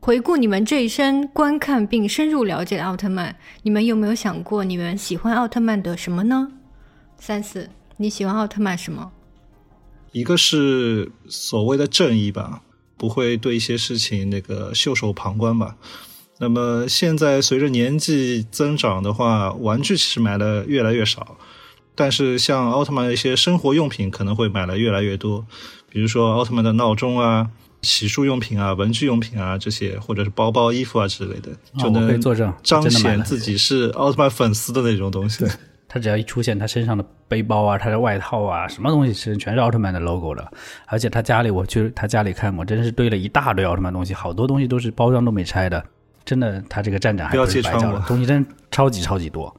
回顾你们这一生观看并深入了解奥特曼，你们有没有想过你们喜欢奥特曼的什么呢？三四，你喜欢奥特曼什么？一个是所谓的正义吧，不会对一些事情那个袖手旁观吧。那么现在随着年纪增长的话，玩具其实买的越来越少，但是像奥特曼的一些生活用品可能会买的越来越多，比如说奥特曼的闹钟啊、洗漱用品啊、文具用品啊这些，或者是包包、衣服啊之类的，就能彰显自己是奥特曼粉丝的那种东西。他只要一出现，他身上的背包啊，他的外套啊，什么东西是全是奥特曼的 logo 的。而且他家里，我去他家里看过，真是堆了一大堆奥特曼东西，好多东西都是包装都没拆的。真的，他这个站长还不是白叫的，东西真超级超级多，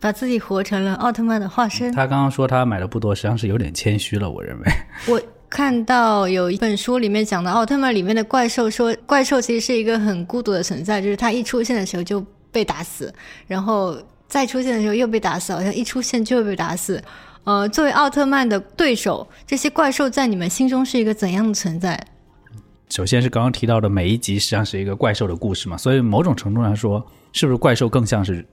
把自己活成了奥特曼的化身。他刚刚说他买的不多，实际上是有点谦虚了，我认为。我看到有一本书里面讲的奥特曼里面的怪兽，说怪兽其实是一个很孤独的存在，就是他一出现的时候就被打死，然后。再出现的时候又被打死，好像一出现就会被打死。呃，作为奥特曼的对手，这些怪兽在你们心中是一个怎样的存在？首先是刚刚提到的每一集实际上是一个怪兽的故事嘛，所以某种程度上说，是不是怪兽更像是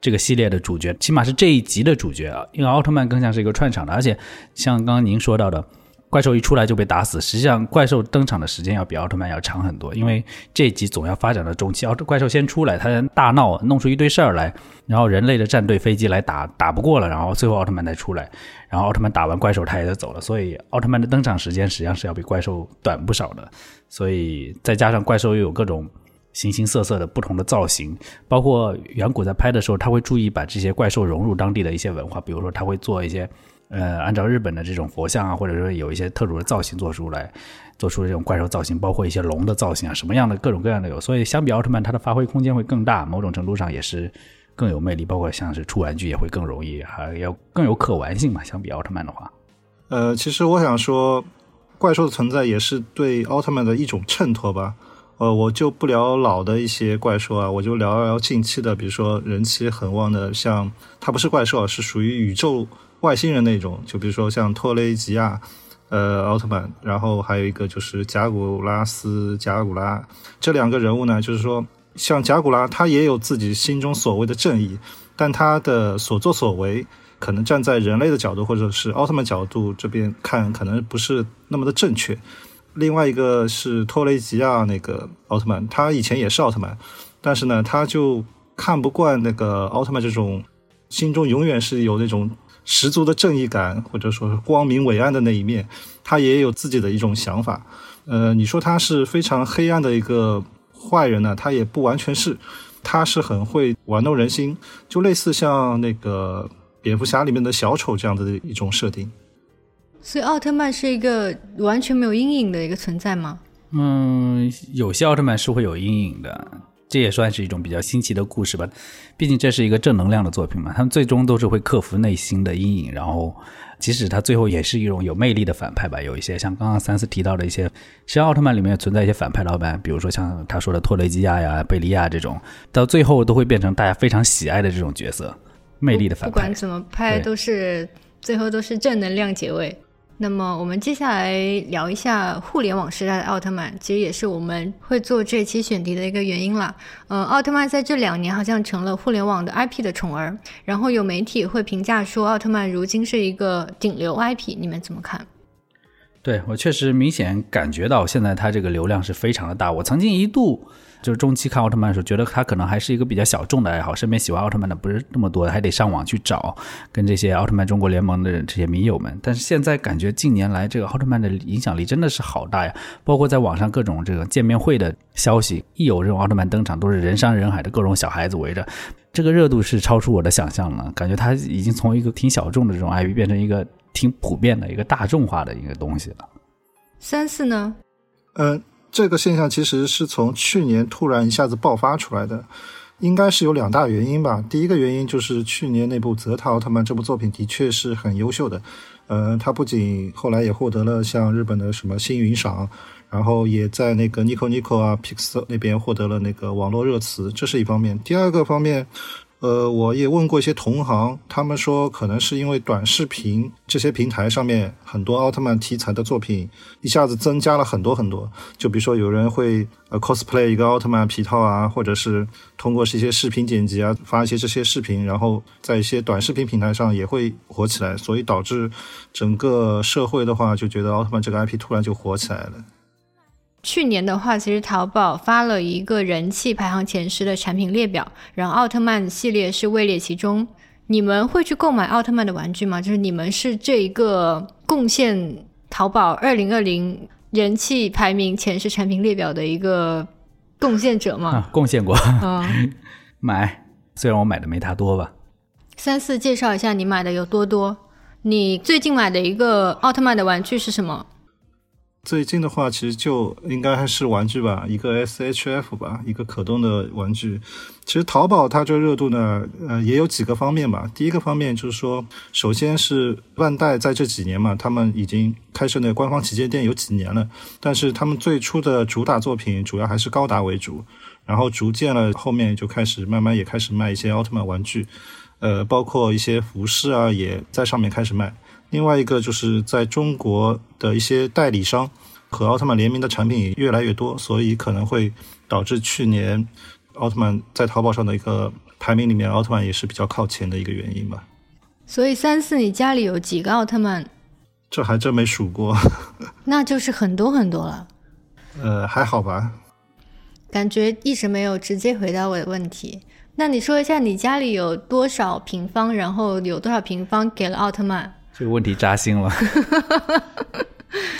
这个系列的主角？起码是这一集的主角啊，因为奥特曼更像是一个串场的，而且像刚刚您说到的。怪兽一出来就被打死，实际上怪兽登场的时间要比奥特曼要长很多，因为这集总要发展到中期，奥怪兽先出来，他大闹，弄出一堆事儿来，然后人类的战队飞机来打，打不过了，然后最后奥特曼才出来，然后奥特曼打完怪兽他也就走了，所以奥特曼的登场时间实际上是要比怪兽短不少的，所以再加上怪兽又有各种形形色色的不同的造型，包括远古在拍的时候，他会注意把这些怪兽融入当地的一些文化，比如说他会做一些。呃，按照日本的这种佛像啊，或者说有一些特殊的造型做出来，做出这种怪兽造型，包括一些龙的造型啊，什么样的各种各样的有。所以相比奥特曼，它的发挥空间会更大，某种程度上也是更有魅力。包括像是出玩具也会更容易，还要更有可玩性嘛。相比奥特曼的话，呃，其实我想说，怪兽的存在也是对奥特曼的一种衬托吧。呃，我就不聊老的一些怪兽啊，我就聊聊近期的，比如说人气很旺的，像它不是怪兽，是属于宇宙外星人那种，就比如说像托雷吉亚，呃，奥特曼，然后还有一个就是贾古拉斯、贾古拉这两个人物呢，就是说像贾古拉，他也有自己心中所谓的正义，但他的所作所为，可能站在人类的角度或者是奥特曼角度这边看，可能不是那么的正确。另外一个是托雷吉亚那个奥特曼，他以前也是奥特曼，但是呢，他就看不惯那个奥特曼这种心中永远是有那种十足的正义感，或者说是光明伟岸的那一面，他也有自己的一种想法。呃，你说他是非常黑暗的一个坏人呢，他也不完全是，他是很会玩弄人心，就类似像那个蝙蝠侠里面的小丑这样的一种设定。所以奥特曼是一个完全没有阴影的一个存在吗？嗯，有些奥特曼是会有阴影的，这也算是一种比较新奇的故事吧。毕竟这是一个正能量的作品嘛，他们最终都是会克服内心的阴影，然后即使他最后也是一种有魅力的反派吧。有一些像刚刚三四提到的一些，实奥特曼里面存在一些反派老板，比如说像他说的托雷基亚呀、贝利亚这种，到最后都会变成大家非常喜爱的这种角色，魅力的反派。不管怎么拍，都是最后都是正能量结尾。那么我们接下来聊一下互联网时代的奥特曼，其实也是我们会做这期选题的一个原因啦。嗯，奥特曼在这两年好像成了互联网的 IP 的宠儿，然后有媒体会评价说奥特曼如今是一个顶流 IP，你们怎么看？对我确实明显感觉到现在它这个流量是非常的大，我曾经一度。就是中期看奥特曼的时候，觉得他可能还是一个比较小众的爱好，身边喜欢奥特曼的不是那么多，还得上网去找跟这些奥特曼中国联盟的这些迷友们。但是现在感觉近年来这个奥特曼的影响力真的是好大呀！包括在网上各种这个见面会的消息，一有这种奥特曼登场，都是人山人海的各种小孩子围着，这个热度是超出我的想象了。感觉他已经从一个挺小众的这种 IP 变成一个挺普遍的一个大众化的一个东西了。三四呢？嗯。这个现象其实是从去年突然一下子爆发出来的，应该是有两大原因吧。第一个原因就是去年那部《泽塔奥特曼》这部作品的确是很优秀的，呃，它不仅后来也获得了像日本的什么星云赏，然后也在那个 Nico Nico 啊 Pixel 那边获得了那个网络热词，这是一方面。第二个方面。呃，我也问过一些同行，他们说可能是因为短视频这些平台上面很多奥特曼题材的作品一下子增加了很多很多。就比如说有人会呃 cosplay 一个奥特曼皮套啊，或者是通过一些视频剪辑啊发一些这些视频，然后在一些短视频平台上也会火起来，所以导致整个社会的话就觉得奥特曼这个 IP 突然就火起来了。去年的话，其实淘宝发了一个人气排行前十的产品列表，然后奥特曼系列是位列其中。你们会去购买奥特曼的玩具吗？就是你们是这一个贡献淘宝二零二零人气排名前十产品列表的一个贡献者吗？贡献过，嗯 买，虽然我买的没他多吧。三四介绍一下你买的有多多？你最近买的一个奥特曼的玩具是什么？最近的话，其实就应该还是玩具吧，一个 SHF 吧，一个可动的玩具。其实淘宝它这热度呢，呃，也有几个方面吧。第一个方面就是说，首先是万代在这几年嘛，他们已经开设那官方旗舰店有几年了，但是他们最初的主打作品主要还是高达为主，然后逐渐了后面就开始慢慢也开始卖一些奥特曼玩具，呃，包括一些服饰啊，也在上面开始卖。另外一个就是在中国的一些代理商和奥特曼联名的产品也越来越多，所以可能会导致去年奥特曼在淘宝上的一个排名里面，奥特曼也是比较靠前的一个原因吧。所以三四，你家里有几个奥特曼？这还真没数过。那就是很多很多了。呃，还好吧。感觉一直没有直接回答我的问题。那你说一下，你家里有多少平方？然后有多少平方给了奥特曼？这个问题扎心了。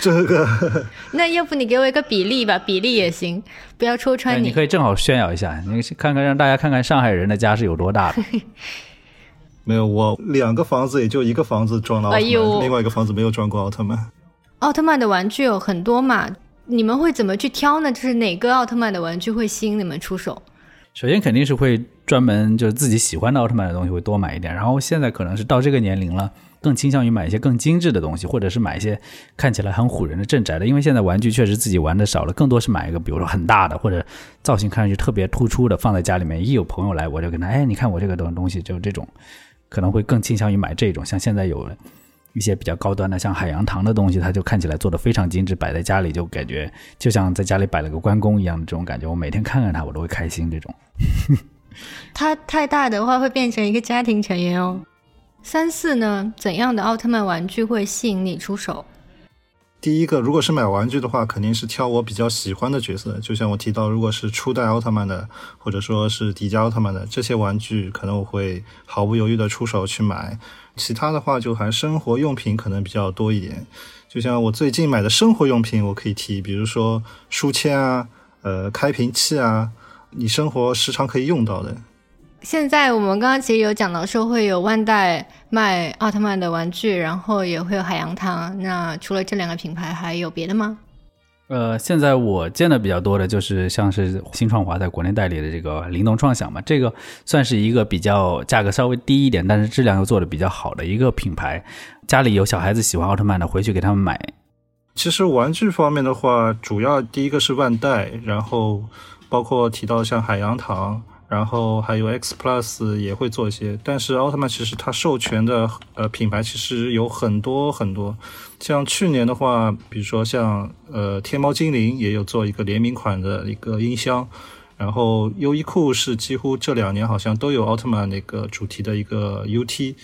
这个，那要不你给我一个比例吧，比例也行，不要戳穿你。你可以正好炫耀一下，你看看让大家看看上海人的家是有多大的。没有，我两个房子也就一个房子装了奥特曼，哎呦另外一个房子没有装过奥特曼。奥特曼的玩具有很多嘛，你们会怎么去挑呢？就是哪个奥特曼的玩具会吸引你们出手？首先肯定是会专门就是自己喜欢的奥特曼的东西会多买一点，然后现在可能是到这个年龄了，更倾向于买一些更精致的东西，或者是买一些看起来很唬人的镇宅的，因为现在玩具确实自己玩的少了，更多是买一个比如说很大的或者造型看上去特别突出的放在家里面，一有朋友来我就跟他，哎，你看我这个东东西就这种，可能会更倾向于买这种，像现在有一些比较高端的，像海洋堂的东西，它就看起来做的非常精致，摆在家里就感觉就像在家里摆了个关公一样的这种感觉。我每天看看它，我都会开心。这种它太大的话会变成一个家庭成员哦。三四呢？怎样的奥特曼玩具会吸引你出手？第一个，如果是买玩具的话，肯定是挑我比较喜欢的角色。就像我提到，如果是初代奥特曼的，或者说是迪迦奥特曼的这些玩具，可能我会毫不犹豫的出手去买。其他的话，就还生活用品可能比较多一点。就像我最近买的生活用品，我可以提，比如说书签啊，呃，开瓶器啊，你生活时常可以用到的。现在我们刚刚其实有讲到说会有万代卖奥特曼的玩具，然后也会有海洋堂。那除了这两个品牌，还有别的吗？呃，现在我见的比较多的就是像是新创华在国内代理的这个灵动创想嘛，这个算是一个比较价格稍微低一点，但是质量又做的比较好的一个品牌。家里有小孩子喜欢奥特曼的，回去给他们买。其实玩具方面的话，主要第一个是万代，然后包括提到像海洋堂。然后还有 X Plus 也会做一些，但是奥特曼其实它授权的呃品牌其实有很多很多，像去年的话，比如说像呃天猫精灵也有做一个联名款的一个音箱，然后优衣库是几乎这两年好像都有奥特曼那个主题的一个 UT。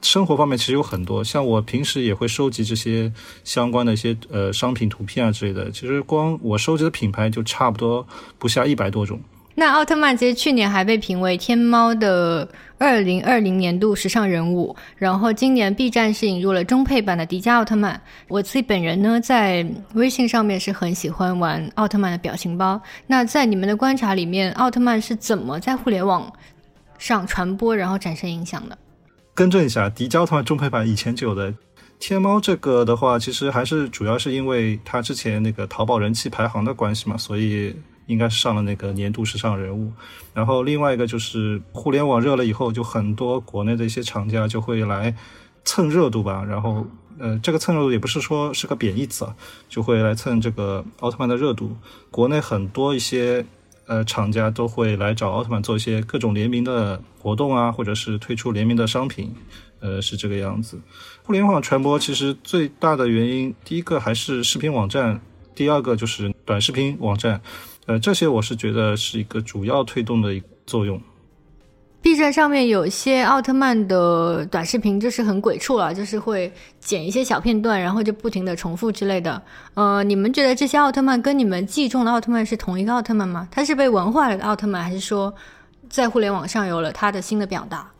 生活方面其实有很多，像我平时也会收集这些相关的一些呃商品图片啊之类的，其实光我收集的品牌就差不多不下一百多种。那奥特曼其实去年还被评为天猫的二零二零年度时尚人物，然后今年 B 站是引入了中配版的迪迦奥特曼。我自己本人呢，在微信上面是很喜欢玩奥特曼的表情包。那在你们的观察里面，奥特曼是怎么在互联网上传播，然后产生影响的？更正一下，迪迦奥特曼中配版以前就有的。天猫这个的话，其实还是主要是因为它之前那个淘宝人气排行的关系嘛，所以。应该是上了那个年度时尚人物，然后另外一个就是互联网热了以后，就很多国内的一些厂家就会来蹭热度吧。然后，呃，这个蹭热度也不是说是个贬义词啊，就会来蹭这个奥特曼的热度。国内很多一些呃厂家都会来找奥特曼做一些各种联名的活动啊，或者是推出联名的商品，呃，是这个样子。互联网传播其实最大的原因，第一个还是视频网站，第二个就是短视频网站。呃，这些我是觉得是一个主要推动的一个作用。B 站上面有些奥特曼的短视频，就是很鬼畜了，就是会剪一些小片段，然后就不停的重复之类的。呃，你们觉得这些奥特曼跟你们记忆中的奥特曼是同一个奥特曼吗？他是被文化了的奥特曼，还是说在互联网上有了他的新的表达？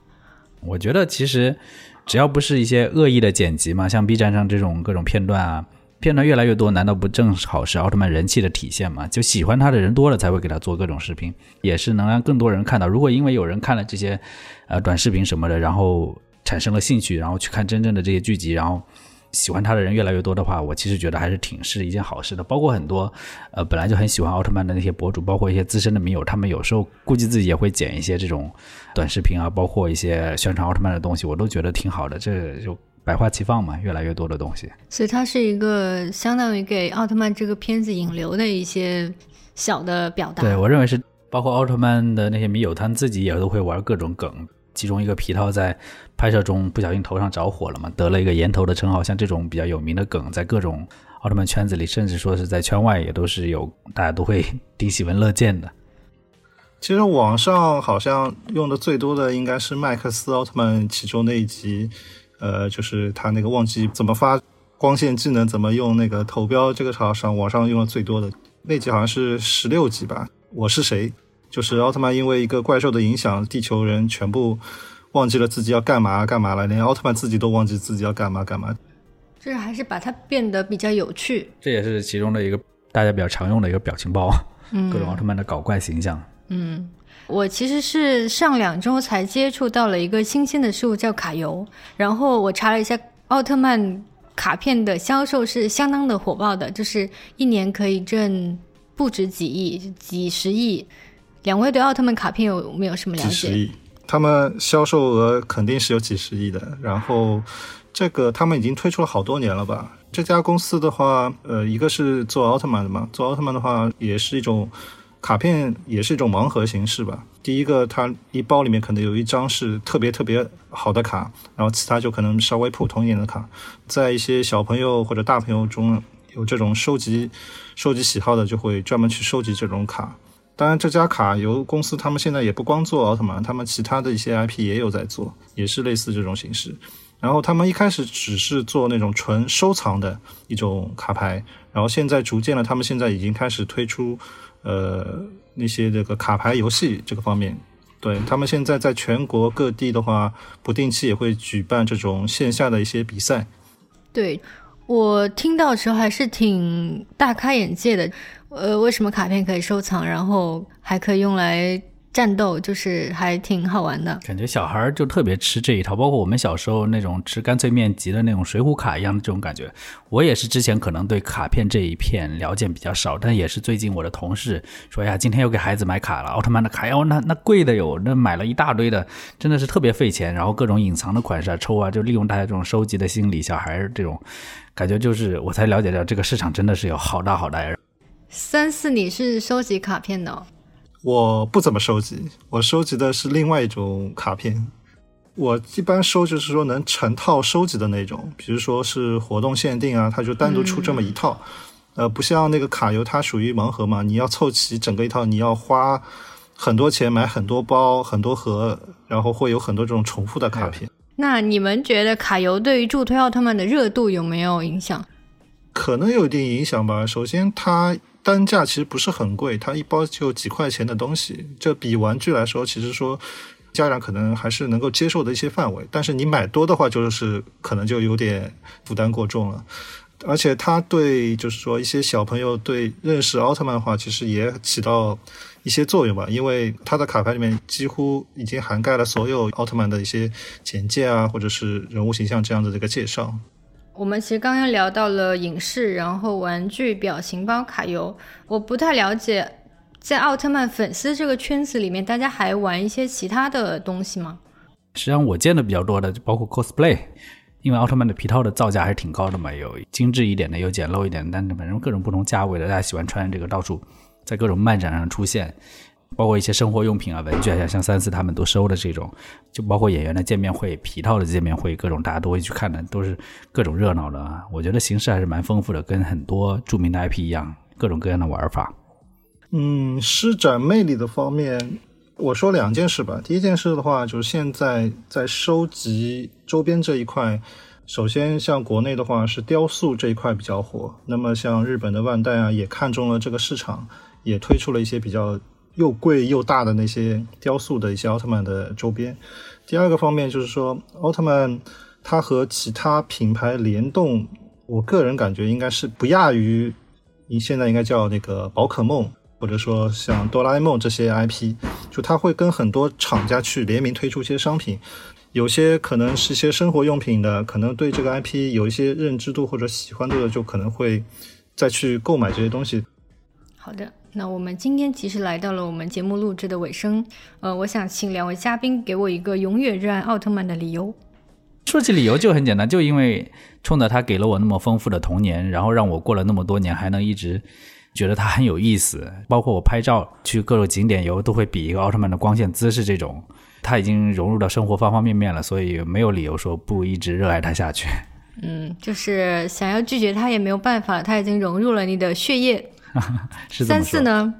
我觉得其实只要不是一些恶意的剪辑嘛，像 B 站上这种各种片段啊。片段越来越多，难道不正好是奥特曼人气的体现吗？就喜欢他的人多了，才会给他做各种视频，也是能让更多人看到。如果因为有人看了这些，呃，短视频什么的，然后产生了兴趣，然后去看真正的这些剧集，然后喜欢他的人越来越多的话，我其实觉得还是挺是一件好事的。包括很多，呃，本来就很喜欢奥特曼的那些博主，包括一些资深的迷友，他们有时候估计自己也会剪一些这种短视频啊，包括一些宣传奥特曼的东西，我都觉得挺好的。这就。百花齐放嘛，越来越多的东西，所以它是一个相当于给奥特曼这个片子引流的一些小的表达。对我认为是，包括奥特曼的那些迷友，他们自己也都会玩各种梗。其中一个皮套在拍摄中不小心头上着火了嘛，得了一个“岩头”的称号。像这种比较有名的梗，在各种奥特曼圈子里，甚至说是在圈外，也都是有大家都会挺喜闻乐见的。其实网上好像用的最多的应该是麦克斯奥特曼其中那一集。呃，就是他那个忘记怎么发光线技能，怎么用那个投标，这个场上网上用的最多的那集好像是十六集吧。我是谁？就是奥特曼因为一个怪兽的影响，地球人全部忘记了自己要干嘛干嘛了，连奥特曼自己都忘记自己要干嘛干嘛。就是还是把它变得比较有趣。这也是其中的一个大家比较常用的一个表情包，嗯，各种奥特曼的搞怪形象。嗯，我其实是上两周才接触到了一个新鲜的事物，叫卡游。然后我查了一下，奥特曼卡片的销售是相当的火爆的，就是一年可以挣不止几亿、几十亿。两位对奥特曼卡片有没有什么了解？几十亿，他们销售额肯定是有几十亿的。然后这个他们已经推出了好多年了吧？这家公司的话，呃，一个是做奥特曼的嘛，做奥特曼的话也是一种。卡片也是一种盲盒形式吧。第一个，它一包里面可能有一张是特别特别好的卡，然后其他就可能稍微普通一点的卡。在一些小朋友或者大朋友中有这种收集收集喜好的，就会专门去收集这种卡。当然，这家卡游公司他们现在也不光做奥特曼，他们其他的一些 IP 也有在做，也是类似这种形式。然后他们一开始只是做那种纯收藏的一种卡牌，然后现在逐渐的，他们现在已经开始推出。呃，那些这个卡牌游戏这个方面，对他们现在在全国各地的话，不定期也会举办这种线下的一些比赛。对我听到的时候还是挺大开眼界的。呃，为什么卡片可以收藏，然后还可以用来？战斗就是还挺好玩的，感觉小孩就特别吃这一套，包括我们小时候那种吃干脆面集的那种水浒卡一样的这种感觉。我也是之前可能对卡片这一片了解比较少，但也是最近我的同事说呀，今天又给孩子买卡了，奥特曼的卡哟，那那贵的有，那买了一大堆的，真的是特别费钱。然后各种隐藏的款式啊，抽啊，就利用大家这种收集的心理，小孩这种感觉就是我才了解到这个市场真的是有好大好大。三四，你是收集卡片的？我不怎么收集，我收集的是另外一种卡片。我一般收就是说能成套收集的那种，比如说是活动限定啊，它就单独出这么一套。呃，不像那个卡游，它属于盲盒嘛，你要凑齐整个一套，你要花很多钱买很多包、很多盒，然后会有很多这种重复的卡片。那你们觉得卡游对于助推奥特曼的热度有没有影响？可能有一定影响吧。首先，它。单价其实不是很贵，它一包就几块钱的东西，这比玩具来说，其实说家长可能还是能够接受的一些范围。但是你买多的话，就是可能就有点负担过重了。而且它对就是说一些小朋友对认识奥特曼的话，其实也起到一些作用吧。因为它的卡牌里面几乎已经涵盖了所有奥特曼的一些简介啊，或者是人物形象这样的一个介绍。我们其实刚刚聊到了影视，然后玩具、表情包、卡游。我不太了解，在奥特曼粉丝这个圈子里面，大家还玩一些其他的东西吗？实际上，我见的比较多的就包括 cosplay，因为奥特曼的皮套的造价还是挺高的嘛，有精致一点的，有简陋一点的，但是反正各种不同价位的，大家喜欢穿这个到处在各种漫展上出现。包括一些生活用品啊、文具啊，像三四他们都收的这种，就包括演员的见面会、皮套的见面会，各种大家都会去看的，都是各种热闹的啊。我觉得形式还是蛮丰富的，跟很多著名的 IP 一样，各种各样的玩法。嗯，施展魅力的方面，我说两件事吧。第一件事的话，就是现在在收集周边这一块，首先像国内的话是雕塑这一块比较火，那么像日本的万代啊，也看中了这个市场，也推出了一些比较。又贵又大的那些雕塑的一些奥特曼的周边。第二个方面就是说，奥特曼它和其他品牌联动，我个人感觉应该是不亚于你现在应该叫那个宝可梦，或者说像哆啦 A 梦这些 IP。就它会跟很多厂家去联名推出一些商品，有些可能是一些生活用品的，可能对这个 IP 有一些认知度或者喜欢度的，就可能会再去购买这些东西。好的。那我们今天其实来到了我们节目录制的尾声，呃，我想请两位嘉宾给我一个永远热爱奥特曼的理由。说起理由就很简单，就因为冲着他给了我那么丰富的童年，然后让我过了那么多年还能一直觉得他很有意思。包括我拍照去各种景点游，都会比一个奥特曼的光线姿势这种，他已经融入到生活方方面面了，所以没有理由说不一直热爱他下去。嗯，就是想要拒绝他也没有办法，他已经融入了你的血液。三四呢？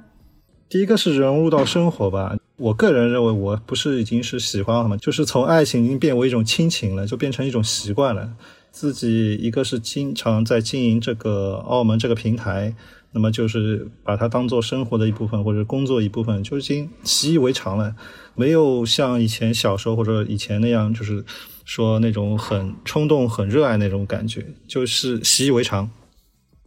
第一个是融入到生活吧。我个人认为，我不是已经是喜欢了吗？就是从爱情已经变为一种亲情了，就变成一种习惯了。自己一个是经常在经营这个澳门这个平台，那么就是把它当做生活的一部分或者工作一部分，就已经习以为常了。没有像以前小时候或者以前那样，就是说那种很冲动、很热爱那种感觉，就是习以为常。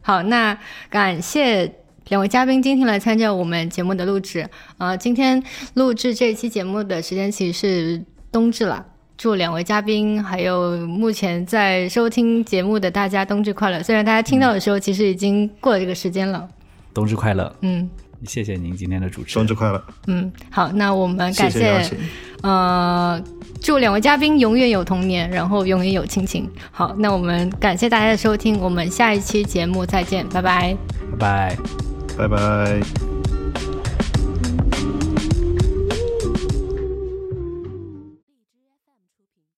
好，那感谢。两位嘉宾今天来参加我们节目的录制。呃，今天录制这一期节目的时间其实是冬至了。祝两位嘉宾还有目前在收听节目的大家冬至快乐！虽然大家听到的时候其实已经过了这个时间了。冬至快乐！嗯，谢谢您今天的主持。冬至快乐！嗯，好，那我们感谢谢，呃，祝两位嘉宾永远有童年，然后永远有亲情。好，那我们感谢大家的收听，我们下一期节目再见，拜拜，拜拜，拜拜。